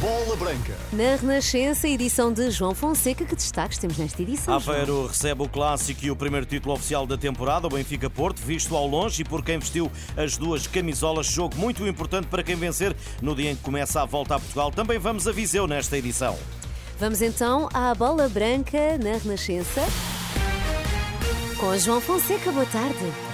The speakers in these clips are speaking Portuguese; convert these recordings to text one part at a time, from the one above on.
Bola Branca. Na Renascença, edição de João Fonseca, que destaques temos nesta edição? Aveiro recebe o clássico e o primeiro título oficial da temporada, o Benfica Porto, visto ao longe e por quem vestiu as duas camisolas. Jogo muito importante para quem vencer no dia em que começa a volta a Portugal. Também vamos a Viseu nesta edição. Vamos então à Bola Branca na Renascença. Com João Fonseca, boa tarde.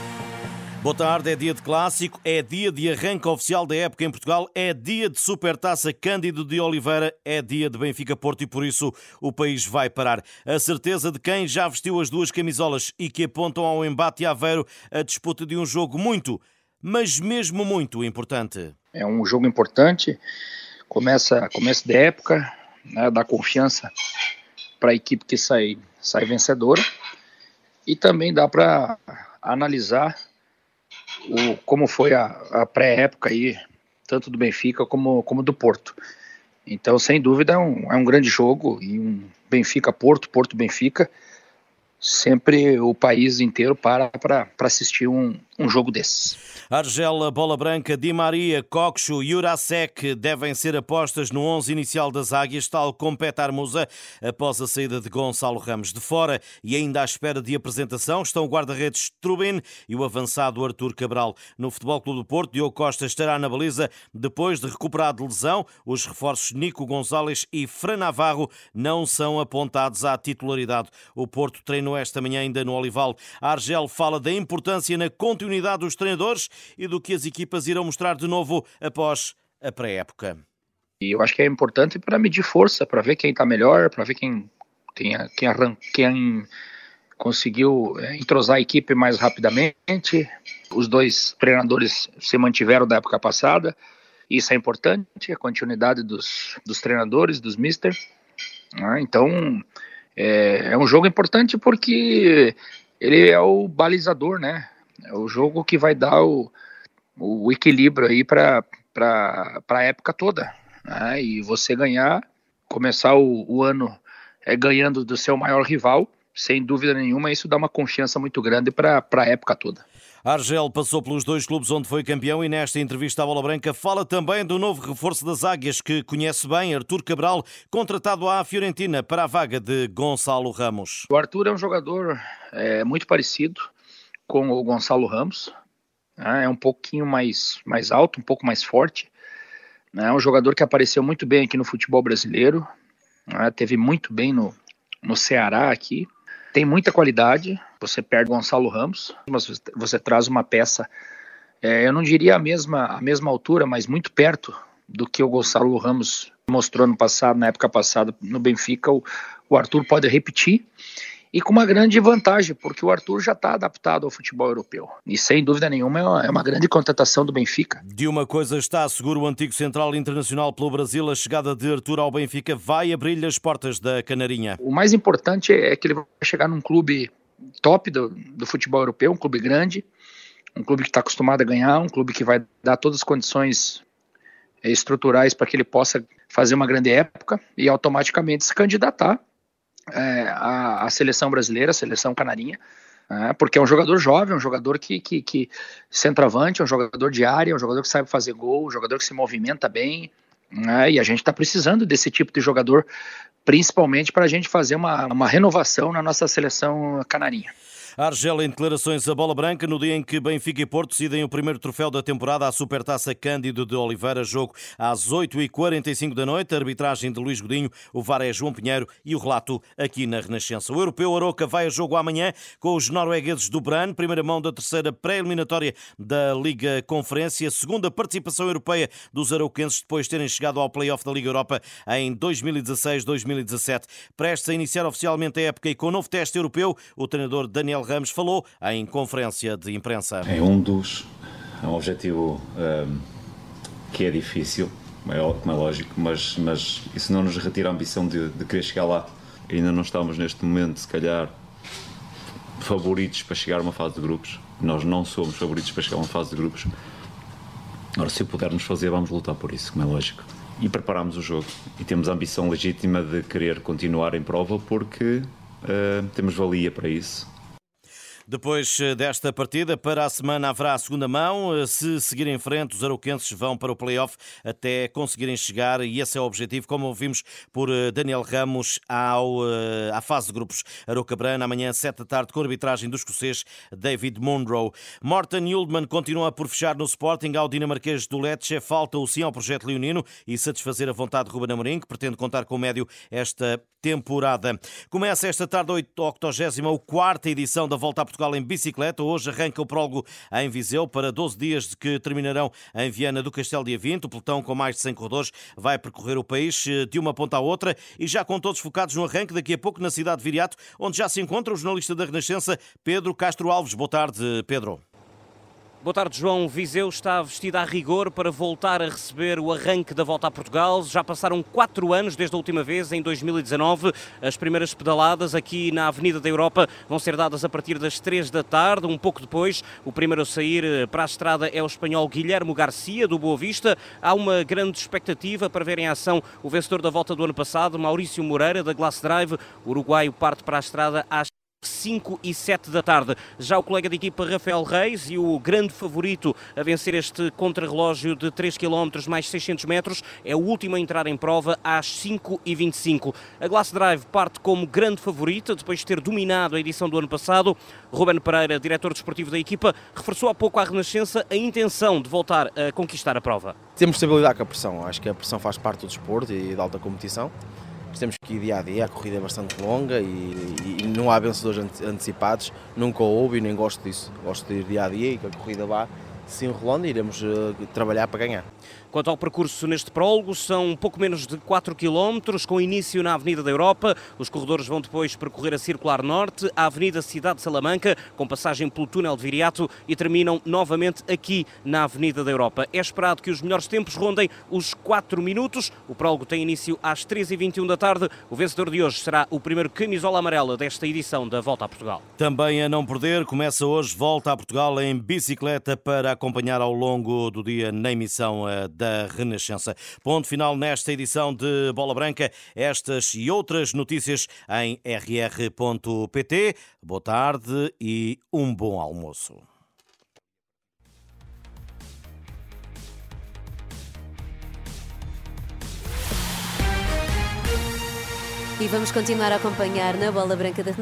Boa tarde, é dia de clássico, é dia de arranque oficial da época em Portugal, é dia de supertaça Cândido de Oliveira, é dia de Benfica Porto e por isso o país vai parar. A certeza de quem já vestiu as duas camisolas e que apontam ao embate Aveiro a disputa de um jogo muito, mas mesmo muito importante. É um jogo importante, começa começo da época, né, dá confiança para a equipe que sai, sai vencedora e também dá para analisar o, como foi a, a pré-época aí, tanto do Benfica como, como do Porto. Então, sem dúvida, é um, é um grande jogo e um Benfica-Porto, Porto-Benfica, sempre o país inteiro para para assistir um, um jogo desses. Argela, Bola Branca, Di Maria, Coxo e Urasek devem ser apostas no 11 inicial das Águias, tal como Petar Musa, após a saída de Gonçalo Ramos de fora e ainda à espera de apresentação estão o guarda-redes Trubin e o avançado Artur Cabral. No Futebol Clube do Porto, Diogo Costa estará na baliza depois de recuperar de lesão. Os reforços Nico Gonzalez e Fran Navarro não são apontados à titularidade. O Porto esta manhã ainda no Olival. A Argel fala da importância na continuidade dos treinadores e do que as equipas irão mostrar de novo após a pré-época. E eu acho que é importante para medir força, para ver quem está melhor, para ver quem, quem, quem, arran, quem conseguiu é, entrosar a equipe mais rapidamente. Os dois treinadores se mantiveram da época passada. Isso é importante, a continuidade dos, dos treinadores, dos mister. Ah, então, é, é um jogo importante porque ele é o balizador, né? É o jogo que vai dar o, o equilíbrio aí para a época toda. Né? E você ganhar, começar o, o ano é, ganhando do seu maior rival, sem dúvida nenhuma, isso dá uma confiança muito grande para a época toda. Argel passou pelos dois clubes onde foi campeão e nesta entrevista à Bola Branca fala também do novo reforço das Águias que conhece bem, Artur Cabral, contratado à Fiorentina para a vaga de Gonçalo Ramos. O Arthur é um jogador é, muito parecido com o Gonçalo Ramos. Né? É um pouquinho mais, mais alto, um pouco mais forte. Né? É um jogador que apareceu muito bem aqui no futebol brasileiro. Né? Teve muito bem no, no Ceará aqui. Tem muita qualidade. Você perde Gonçalo Ramos, mas você traz uma peça, é, eu não diria a mesma, a mesma altura, mas muito perto do que o Gonçalo Ramos mostrou no passado, na época passada no Benfica. O, o Arthur pode repetir e com uma grande vantagem, porque o Arthur já está adaptado ao futebol europeu. E sem dúvida nenhuma é uma, é uma grande contratação do Benfica. De uma coisa está seguro o antigo central internacional pelo Brasil, a chegada de Arthur ao Benfica vai abrir-lhe as portas da Canarinha. O mais importante é que ele vai chegar num clube top do, do futebol europeu, um clube grande, um clube que está acostumado a ganhar, um clube que vai dar todas as condições eh, estruturais para que ele possa fazer uma grande época e automaticamente se candidatar é, a, a, seleção brasileira, a seleção canarinha, é, porque é um jogador jovem, um jogador que, que, que centroavante, é um jogador de área, um jogador que sabe fazer gol, um jogador que se movimenta bem, é, e a gente está precisando desse tipo de jogador, principalmente para a gente fazer uma, uma renovação na nossa seleção canarinha. Argel em declarações a bola branca no dia em que Benfica e Porto decidem o primeiro troféu da temporada à Supertaça Cândido de Oliveira, jogo às 8h45 da noite, arbitragem de Luís Godinho, o VAR é João Pinheiro e o relato aqui na Renascença. O europeu Aroca vai a jogo amanhã com os noruegueses do Bran, primeira mão da terceira pré-eliminatória da Liga Conferência, segunda participação europeia dos arauquenses depois de terem chegado ao play-off da Liga Europa em 2016-2017. Prestes a iniciar oficialmente a época e com o novo teste europeu, o treinador Daniel Ramos falou em conferência de imprensa. É um dos. É um objetivo um, que é difícil, como é lógico, mas, mas isso não nos retira a ambição de, de querer chegar lá. Ainda não estamos neste momento, se calhar, favoritos para chegar a uma fase de grupos. Nós não somos favoritos para chegar a uma fase de grupos. Agora, se pudermos fazer, vamos lutar por isso, como é lógico. E preparamos o jogo. E temos a ambição legítima de querer continuar em prova porque uh, temos valia para isso Depois eh, desta partida, para a semana haverá a segunda mão. Eh, se seguirem em frente, os arauquenses vão para o play-off até conseguirem chegar, e esse é o objetivo, como ouvimos por eh, Daniel Ramos, ao, à fase de grupos. Arouca Brana, amanhã, 7 da tarde, com a arbitragem do escocês David Monroe. Morten Yildman continua por fechar no Sporting ao dinamarquês do Lecce. Falta o sim ao projeto leonino e satisfazer a vontade de Ruben Amorim, que pretende contar com o médio esta temporada. Começa esta tarde a 84 edição da Volta Portugal em bicicleta. Hoje arranca o prólogo em Viseu para 12 dias que terminarão em Viana do Castelo dia 20. O pelotão com mais de 100 corredores vai percorrer o país eh, de uma ponta à outra e já com todos focados no arranque daqui a pouco na cidade de Viriato, onde já se encontra o jornalista da Renascença, Pedro Castro Alves. Boa tarde, Pedro. Boa tarde, João. Viseu está vestida a rigor para voltar a receber o arranque da volta a Portugal. Já passaram quatro anos desde a última vez, em 2019. As primeiras pedaladas aqui na Avenida da Europa vão ser dadas a partir das três da tarde. Um pouco depois, o primeiro a sair eh, para a estrada é o espanhol Guilherme Garcia, do Boa Vista. Há uma grande expectativa para ver em ação o vencedor da volta do ano passado, Maurício Moreira, da Glass Drive. O uruguaio parte para a estrada às 5 e 7 da tarde. Já o colega de equipa Rafael Reis e o grande favorito a vencer este contrarrelógio de 3 km mais 600 metros é o último a entrar em prova às 5 e 25. A Glass Drive parte como grande favorita depois de ter dominado a edição do ano passado. Ruben Pereira, diretor desportivo da equipa, reforçou há pouco à Renascença a intenção de voltar a conquistar a prova. Temos estabilidade com a pressão. Acho que a pressão faz parte do desporto e da alta competição temos que ir dia a dia, a corrida é bastante longa e, e não há vencedores antecipados, nunca houve e nem gosto disso. Gosto de ir dia a dia e que a corrida vá se enrolando iremos uh, trabalhar para ganhar. Quanto ao percurso neste prólogo, são pouco menos de 4 km, com início na Avenida da Europa. Os corredores vão depois percorrer a Circular Norte, a Avenida Cidade de Salamanca, com passagem pelo túnel de Viriato e terminam novamente aqui na Avenida da Europa. É esperado que os melhores tempos rondem os 4 minutos. O prólogo tem início às 13h21 da tarde. O vencedor de hoje será o primeiro camisola amarela desta edição da Volta a Portugal. Também a não perder, começa hoje Volta a Portugal em bicicleta para acompanhar ao longo do dia na emissão eh, da Renascença. Ponto final nesta edição de Bola Branca. Estas e outras notícias em rr.pt. Boa tarde e um bom almoço. E vamos continuar a acompanhar na Bola Branca da